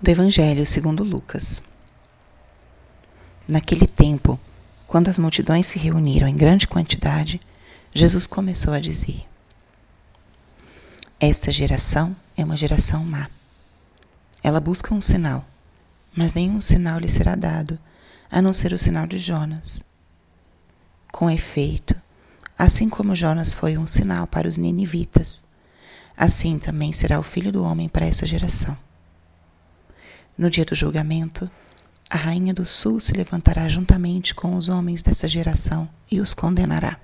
do Evangelho segundo Lucas. Naquele tempo, quando as multidões se reuniram em grande quantidade, Jesus começou a dizer: Esta geração é uma geração má. Ela busca um sinal, mas nenhum sinal lhe será dado, a não ser o sinal de Jonas. Com efeito, assim como Jonas foi um sinal para os ninivitas, assim também será o filho do homem para essa geração. No dia do julgamento, a rainha do sul se levantará juntamente com os homens dessa geração e os condenará,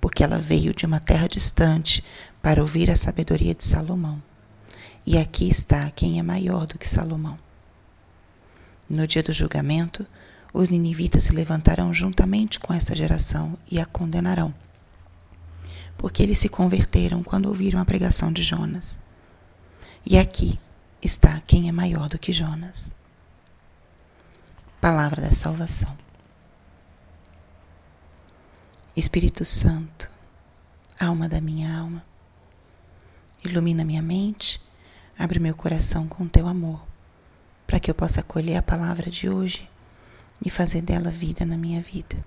porque ela veio de uma terra distante para ouvir a sabedoria de Salomão. E aqui está quem é maior do que Salomão. No dia do julgamento, os ninivitas se levantarão juntamente com essa geração e a condenarão, porque eles se converteram quando ouviram a pregação de Jonas. E aqui está quem é maior do que Jonas. Palavra da salvação. Espírito Santo, alma da minha alma, ilumina minha mente, abre meu coração com teu amor, para que eu possa acolher a palavra de hoje e fazer dela vida na minha vida.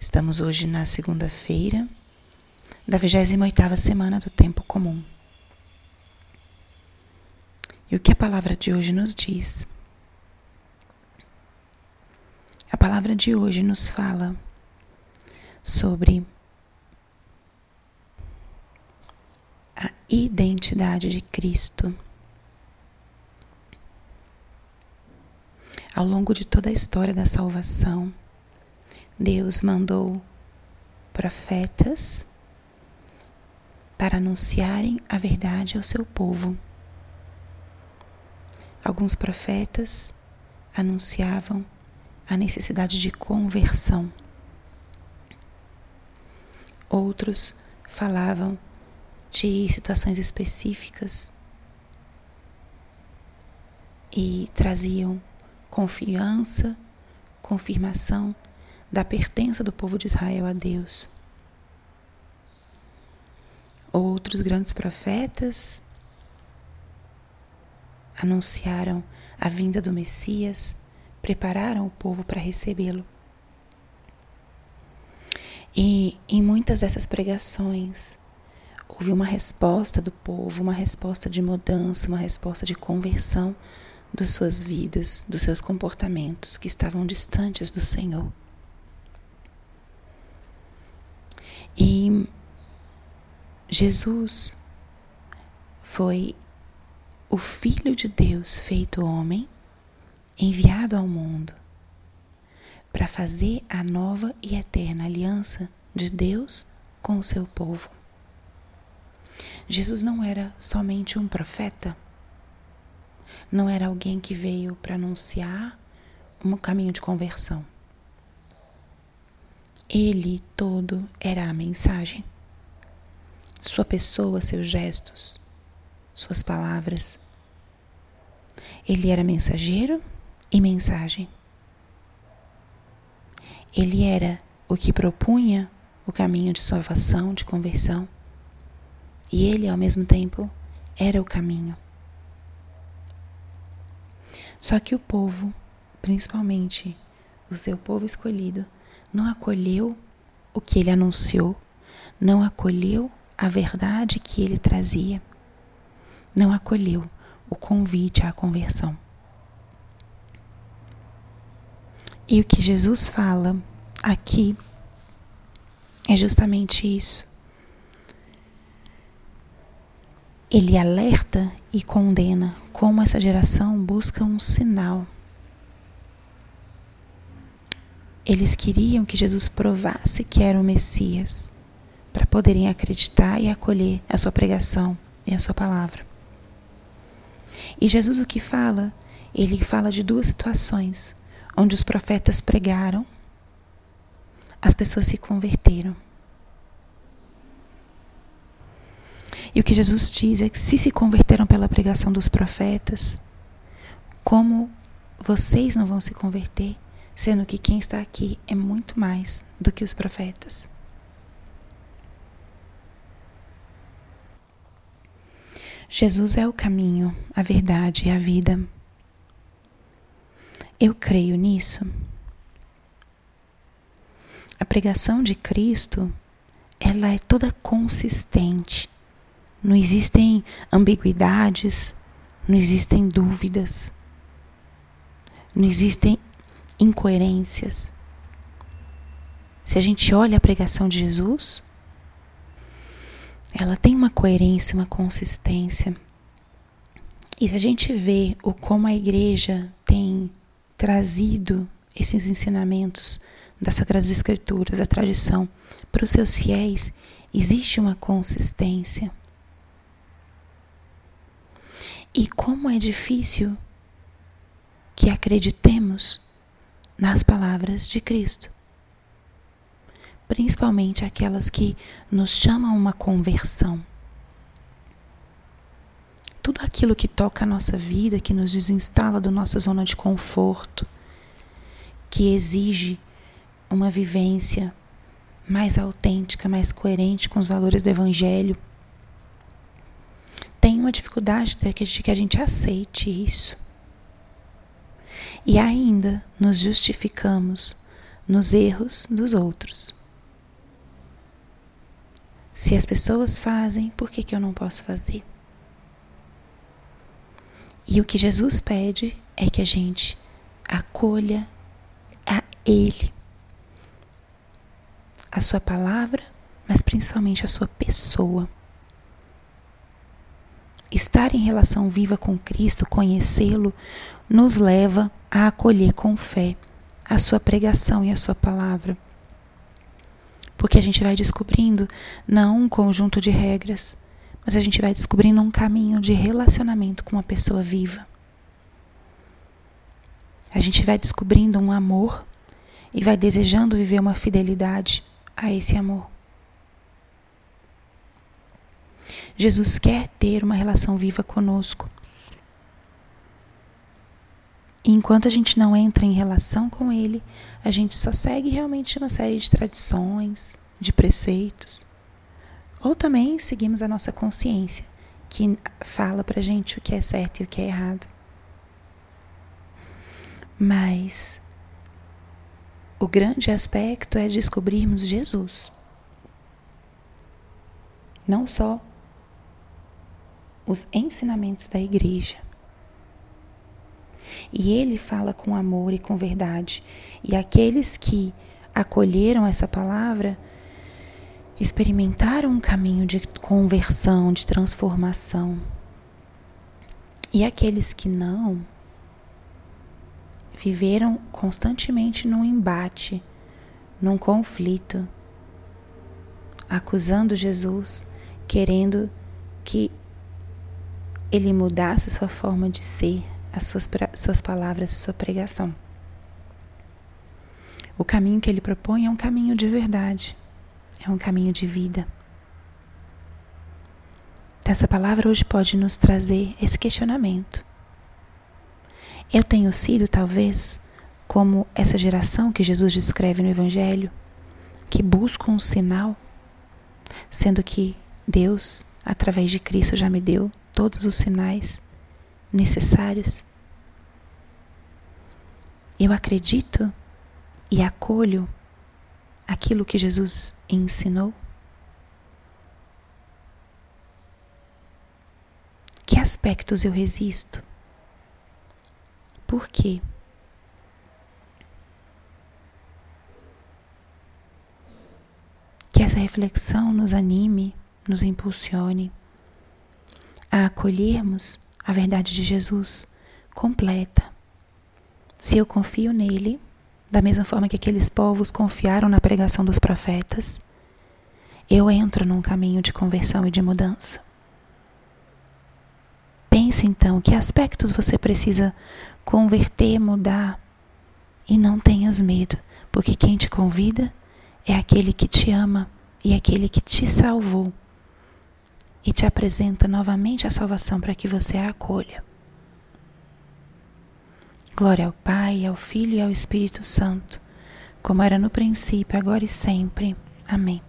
Estamos hoje na segunda-feira da 28ª semana do tempo comum. E o que a palavra de hoje nos diz? A palavra de hoje nos fala sobre a identidade de Cristo. Ao longo de toda a história da salvação, Deus mandou profetas para anunciarem a verdade ao seu povo. Alguns profetas anunciavam a necessidade de conversão. Outros falavam de situações específicas e traziam confiança, confirmação da pertença do povo de Israel a Deus. Outros grandes profetas anunciaram a vinda do Messias, prepararam o povo para recebê-lo. E em muitas dessas pregações houve uma resposta do povo, uma resposta de mudança, uma resposta de conversão das suas vidas, dos seus comportamentos que estavam distantes do Senhor. E Jesus foi o Filho de Deus feito homem, enviado ao mundo para fazer a nova e eterna aliança de Deus com o seu povo. Jesus não era somente um profeta, não era alguém que veio para anunciar um caminho de conversão. Ele todo era a mensagem. Sua pessoa, seus gestos, suas palavras. Ele era mensageiro e mensagem. Ele era o que propunha o caminho de salvação, de conversão. E ele, ao mesmo tempo, era o caminho. Só que o povo, principalmente o seu povo escolhido, não acolheu o que ele anunciou, não acolheu a verdade que ele trazia não acolheu o convite à conversão. E o que Jesus fala aqui é justamente isso. Ele alerta e condena como essa geração busca um sinal. Eles queriam que Jesus provasse que era o Messias, para poderem acreditar e acolher a sua pregação e a sua palavra. E Jesus o que fala? Ele fala de duas situações onde os profetas pregaram, as pessoas se converteram. E o que Jesus diz é que se se converteram pela pregação dos profetas, como vocês não vão se converter, sendo que quem está aqui é muito mais do que os profetas. Jesus é o caminho, a verdade e a vida. Eu creio nisso. A pregação de Cristo, ela é toda consistente. Não existem ambiguidades, não existem dúvidas, não existem incoerências. Se a gente olha a pregação de Jesus, ela tem uma coerência, uma consistência. E se a gente vê o como a igreja tem trazido esses ensinamentos das Sagradas Escrituras, da tradição, para os seus fiéis, existe uma consistência. E como é difícil que acreditemos nas palavras de Cristo principalmente aquelas que nos chamam a uma conversão. Tudo aquilo que toca a nossa vida, que nos desinstala da nossa zona de conforto, que exige uma vivência mais autêntica, mais coerente com os valores do Evangelho, tem uma dificuldade de que a gente aceite isso. E ainda nos justificamos nos erros dos outros. Se as pessoas fazem, por que, que eu não posso fazer? E o que Jesus pede é que a gente acolha a Ele, a Sua palavra, mas principalmente a Sua pessoa. Estar em relação viva com Cristo, conhecê-lo, nos leva a acolher com fé a Sua pregação e a Sua palavra porque a gente vai descobrindo não um conjunto de regras, mas a gente vai descobrindo um caminho de relacionamento com uma pessoa viva. A gente vai descobrindo um amor e vai desejando viver uma fidelidade a esse amor. Jesus quer ter uma relação viva conosco. E enquanto a gente não entra em relação com Ele, a gente só segue realmente uma série de tradições, de preceitos. Ou também seguimos a nossa consciência, que fala pra gente o que é certo e o que é errado. Mas o grande aspecto é descobrirmos Jesus. Não só os ensinamentos da igreja, e ele fala com amor e com verdade. E aqueles que acolheram essa palavra experimentaram um caminho de conversão, de transformação. E aqueles que não viveram constantemente num embate, num conflito, acusando Jesus, querendo que ele mudasse sua forma de ser, as suas, suas palavras, sua pregação. O caminho que ele propõe é um caminho de verdade, é um caminho de vida. Essa palavra hoje pode nos trazer esse questionamento. Eu tenho sido, talvez, como essa geração que Jesus descreve no Evangelho, que busca um sinal, sendo que Deus, através de Cristo, já me deu todos os sinais necessários. Eu acredito e acolho aquilo que Jesus ensinou? Que aspectos eu resisto? Por quê? Que essa reflexão nos anime, nos impulsione a acolhermos a verdade de Jesus completa. Se eu confio nele, da mesma forma que aqueles povos confiaram na pregação dos profetas, eu entro num caminho de conversão e de mudança. Pense então que aspectos você precisa converter, mudar. E não tenhas medo, porque quem te convida é aquele que te ama e aquele que te salvou e te apresenta novamente a salvação para que você a acolha. Glória ao Pai, ao Filho e ao Espírito Santo, como era no princípio, agora e sempre. Amém.